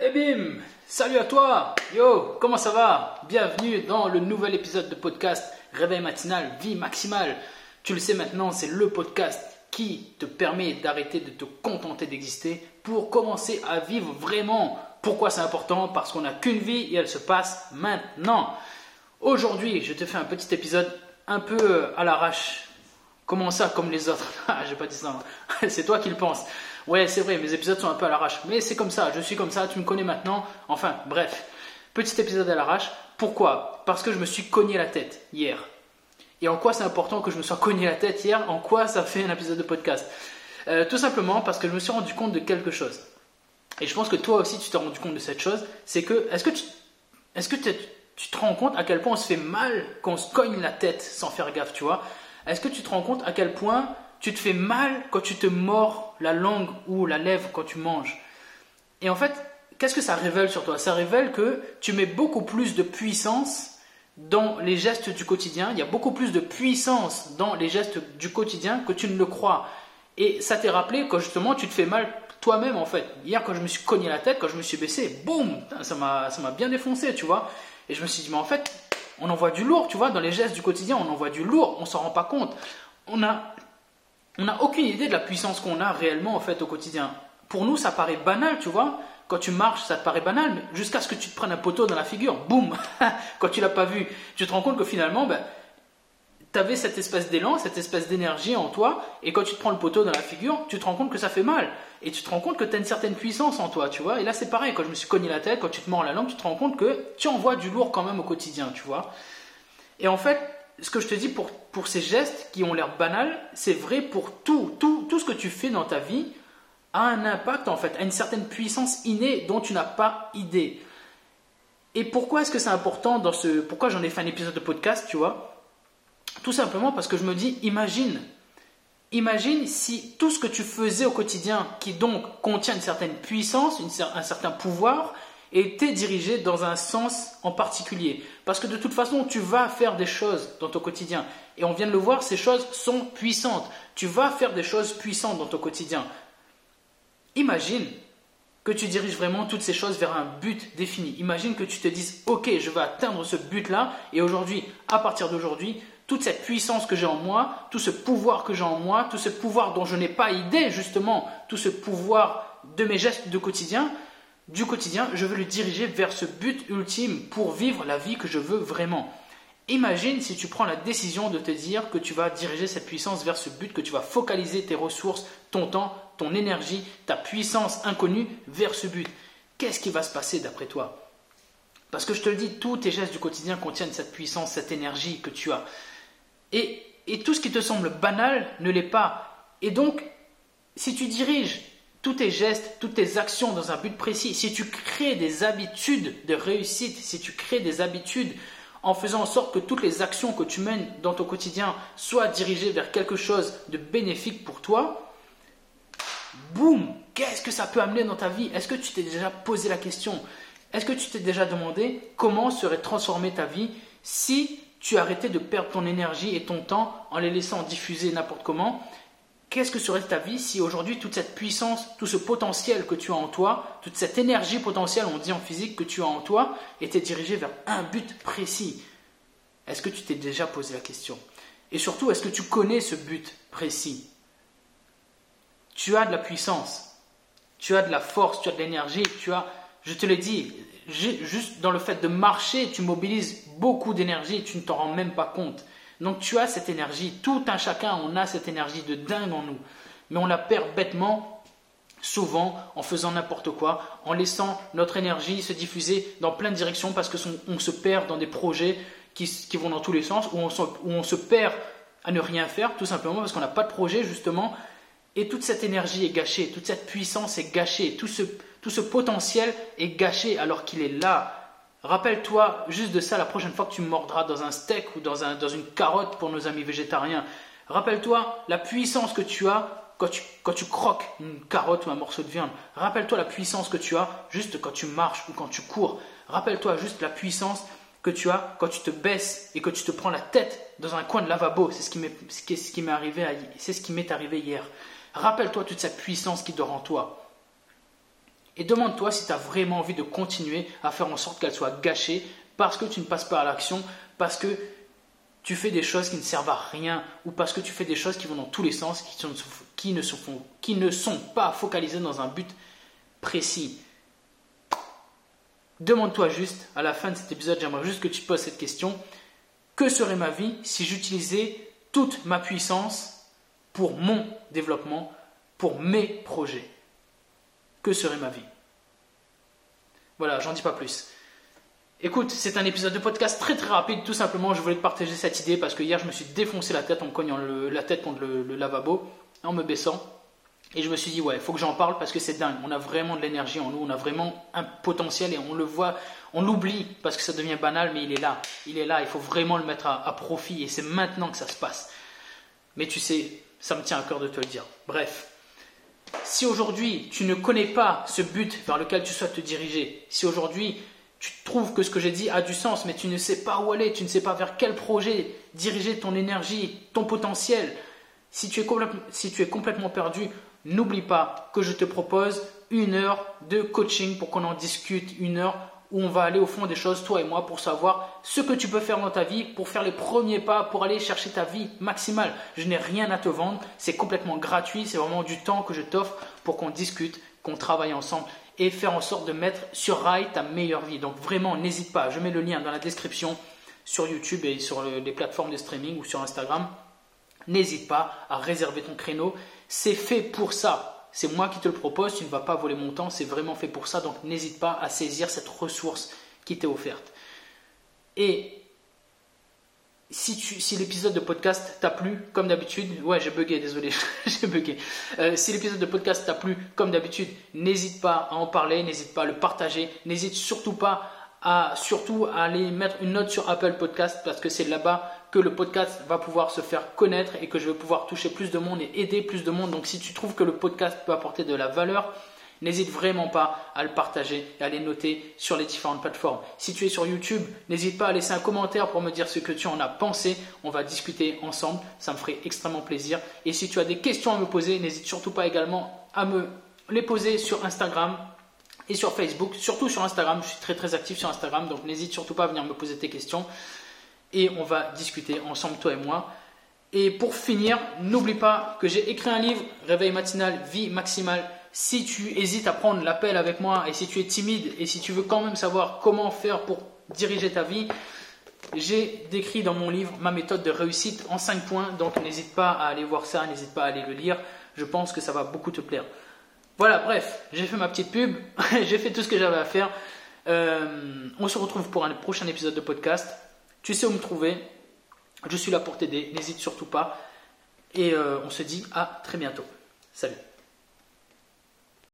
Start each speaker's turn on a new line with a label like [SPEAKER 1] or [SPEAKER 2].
[SPEAKER 1] Et bim Salut à toi Yo Comment ça va? Bienvenue dans le nouvel épisode de podcast Réveil matinal, vie maximale. Tu le sais maintenant, c'est le podcast qui te permet d'arrêter de te contenter d'exister pour commencer à vivre vraiment. Pourquoi c'est important? Parce qu'on n'a qu'une vie et elle se passe maintenant. Aujourd'hui, je te fais un petit épisode un peu à l'arrache. Comment ça, comme les autres? Ah, j'ai pas dit ça. c'est toi qui le penses. Ouais, c'est vrai, mes épisodes sont un peu à l'arrache. Mais c'est comme ça, je suis comme ça, tu me connais maintenant. Enfin, bref. Petit épisode à l'arrache. Pourquoi? Parce que je me suis cogné la tête hier. Et en quoi c'est important que je me sois cogné la tête hier? En quoi ça fait un épisode de podcast? Euh, Tout simplement parce que je me suis rendu compte de quelque chose. Et je pense que toi aussi tu t'es rendu compte de cette chose. C'est que, est-ce que, tu, est-ce que tu te rends compte à quel point on se fait mal quand on se cogne la tête sans faire gaffe, tu vois? Est-ce que tu te rends compte à quel point tu te fais mal quand tu te mords la langue ou la lèvre quand tu manges. Et en fait, qu'est-ce que ça révèle sur toi? Ça révèle que tu mets beaucoup plus de puissance dans les gestes du quotidien. Il y a beaucoup plus de puissance dans les gestes du quotidien que tu ne le crois. Et ça t'est rappelé quand justement tu te fais mal toi-même en fait. Hier quand je me suis cogné la tête, quand je me suis baissé, boum, ça m'a bien défoncé, tu vois. Et je me suis dit, mais en fait, on envoie du lourd, tu vois, dans les gestes du quotidien, on envoie du lourd, on s'en rend pas compte. On a on n'a aucune idée de la puissance qu'on a réellement en fait au quotidien. Pour nous, ça paraît banal, tu vois. Quand tu marches, ça te paraît banal, mais jusqu'à ce que tu te prennes un poteau dans la figure, boum Quand tu l'as pas vu, tu te rends compte que finalement, ben, tu avais cette espèce d'élan, cette espèce d'énergie en toi, et quand tu te prends le poteau dans la figure, tu te rends compte que ça fait mal. Et tu te rends compte que tu as une certaine puissance en toi, tu vois. Et là, c'est pareil, quand je me suis cogné la tête, quand tu te mords la langue, tu te rends compte que tu envoies du lourd quand même au quotidien, tu vois. Et en fait, ce que je te dis pour, pour ces gestes qui ont l'air banals, c'est vrai pour tout, tout, tout ce que tu fais dans ta vie a un impact en fait, a une certaine puissance innée dont tu n'as pas idée. Et pourquoi est-ce que c'est important dans ce, pourquoi j'en ai fait un épisode de podcast, tu vois? Tout simplement parce que je me dis, imagine, imagine si tout ce que tu faisais au quotidien, qui donc contient une certaine puissance, un certain pouvoir, était dirigé dans un sens en particulier. Parce que de toute façon, tu vas faire des choses dans ton quotidien. Et on vient de le voir, ces choses sont puissantes. Tu vas faire des choses puissantes dans ton quotidien. Imagine que tu diriges vraiment toutes ces choses vers un but défini. Imagine que tu te dises, ok, je vais atteindre ce but-là, et aujourd'hui, à partir d'aujourd'hui, toute cette puissance que j'ai en moi, tout ce pouvoir que j'ai en moi, tout ce pouvoir dont je n'ai pas idée, justement, tout ce pouvoir de mes gestes de quotidien, du quotidien, je veux le diriger vers ce but ultime pour vivre la vie que je veux vraiment. Imagine si tu prends la décision de te dire que tu vas diriger cette puissance vers ce but, que tu vas focaliser tes ressources, ton temps, ton énergie, ta puissance inconnue vers ce but. Qu'est-ce qui va se passer d'après toi? Parce que je te le dis, tous tes gestes du quotidien contiennent cette puissance, cette énergie que tu as. Et, tout ce qui te semble banal ne l'est pas. Et donc, si tu diriges tous tes gestes, toutes tes actions dans un but précis, si tu crées des habitudes de réussite, si tu crées des habitudes en faisant en sorte que toutes les actions que tu mènes dans ton quotidien soient dirigées vers quelque chose de bénéfique pour toi, boum, qu'est-ce que ça peut amener dans ta vie? Est-ce que tu t'es déjà posé la question? Est-ce que tu t'es déjà demandé comment serait transformée ta vie si tu arrêtais de perdre ton énergie et ton temps en les laissant diffuser n'importe comment? Qu'est-ce que serait ta vie si aujourd'hui toute cette puissance, tout ce potentiel que tu as en toi, toute cette énergie potentielle, on dit en physique, que tu as en toi, était dirigée vers un but précis? Est-ce que tu t'es déjà posé la question? Et surtout, est-ce que tu connais ce but précis? Tu as de la puissance, tu as de la force, tu as de l'énergie, tu as, je te l'ai dit, juste dans le fait de marcher, tu mobilises beaucoup d'énergie, tu ne t'en rends même pas compte. Donc tu as cette énergie, tout un chacun, on a cette énergie de dingue en nous. Mais on la perd bêtement, souvent, en faisant n'importe quoi, en laissant notre énergie se diffuser dans plein de directions parce qu'on se perd dans des projets qui, vont dans tous les sens, où on, se, perd à ne rien faire, tout simplement parce qu'on n'a pas de projet, justement. Et toute cette énergie est gâchée, toute cette puissance est gâchée, tout ce potentiel est gâché alors qu'il est là, Rappelle-toi juste de ça la prochaine fois que tu mordras dans un steak ou dans, une carotte pour nos amis végétariens. Rappelle-toi la puissance que tu as quand tu, quand tu croques une carotte ou un morceau de viande. Rappelle-toi la puissance que tu as juste quand tu marches ou quand tu cours. Rappelle-toi juste la puissance que tu as quand tu te baisses et que tu te prends la tête dans un coin de lavabo. C'est ce qui m'est arrivé, c'est ce qui m'est arrivé hier. Rappelle-toi toute cette puissance qui dort en toi. Et demande-toi si tu as vraiment envie de continuer à faire en sorte qu'elle soit gâchée parce que tu ne passes pas à l'action, parce que tu fais des choses qui ne servent à rien ou parce que tu fais des choses qui vont dans tous les sens, qui, ne, sont, pas focalisées dans un but précis. Demande-toi juste, à la fin de cet épisode, j'aimerais juste que tu poses cette question. Que serait ma vie si j'utilisais toute ma puissance pour mon développement, pour mes projets? Que serait ma vie Voilà, j'en dis pas plus. Écoute, c'est un épisode de podcast très très rapide, tout simplement. Je voulais te partager cette idée parce que hier je me suis défoncé la tête en cognant la tête contre le, lavabo, en me baissant. Et je me suis dit, ouais, il faut que j'en parle parce que c'est dingue. On a vraiment de l'énergie en nous, on a vraiment un potentiel et on le voit, on l'oublie parce que ça devient banal, mais il est là. Il est là, il faut vraiment le mettre à, à profit et c'est maintenant que ça se passe. Mais tu sais, ça me tient à cœur de te le dire. Bref, si aujourd'hui tu ne connais pas ce but vers lequel tu souhaites te diriger, si aujourd'hui tu trouves que ce que j'ai dit a du sens, mais tu ne sais pas où aller, tu ne sais pas vers quel projet diriger ton énergie, ton potentiel. Si tu es, si tu es complètement perdu, n'oublie pas que je te propose une heure de coaching pour qu'on en discute, une heure où on va aller au fond des choses, toi et moi, pour savoir ce que tu peux faire dans ta vie, pour faire les premiers pas, pour aller chercher ta vie maximale. Je n'ai rien à te vendre, c'est complètement gratuit, c'est vraiment du temps que je t'offre pour qu'on discute, qu'on travaille ensemble et faire en sorte de mettre sur rail ta meilleure vie. Donc vraiment, n'hésite pas, je mets le lien dans la description sur YouTube et sur les plateformes de streaming ou sur Instagram. N'hésite pas à réserver ton créneau. C'est fait pour ça. C'est moi qui te le propose, tu ne vas pas voler mon temps, c'est vraiment fait pour ça. Donc n'hésite pas à saisir cette ressource qui t'est offerte. Et si, l'épisode de podcast t'a plu, comme d'habitude, ouais, j'ai bugué, désolé, j'ai bugué. Euh, si l'épisode de podcast t'a plu, comme d'habitude, n'hésite pas à en parler, n'hésite pas à le partager, n'hésite surtout pas à surtout à aller mettre une note sur Apple Podcast parce que c'est là-bas que le podcast va pouvoir se faire connaître et que je vais pouvoir toucher plus de monde et aider plus de monde. Donc si tu trouves que le podcast peut apporter de la valeur, N'hésite vraiment pas à le partager et à les noter sur les différentes plateformes. Si tu es sur YouTube, n'hésite pas à laisser un commentaire pour me dire ce que tu en as pensé. On va discuter ensemble. Ça me ferait extrêmement plaisir. Et si tu as des questions à me poser, n'hésite surtout pas également à me les poser sur Instagram et sur Facebook. Surtout sur Instagram. Je suis très très actif sur Instagram. Donc n'hésite surtout pas à venir me poser tes questions. Et on va discuter ensemble, toi et moi. Et pour finir, n'oublie pas que j'ai écrit un livre, Réveil matinal, vie maximale si tu hésites à prendre l'appel avec moi et si tu es timide et si tu veux quand même savoir comment faire pour diriger ta vie, j'ai décrit dans mon livre ma méthode de réussite en 5 points. Donc n'hésite pas à aller voir ça, n'hésite pas à aller le lire. Je pense que ça va beaucoup te plaire. Voilà, bref, j'ai fait ma petite pub, j'ai fait tout ce que j'avais à faire. Euh, on se retrouve pour un prochain épisode de podcast. Tu sais où me trouver. Je suis là pour t'aider, n'hésite surtout pas. Et euh, on se dit à très bientôt. Salut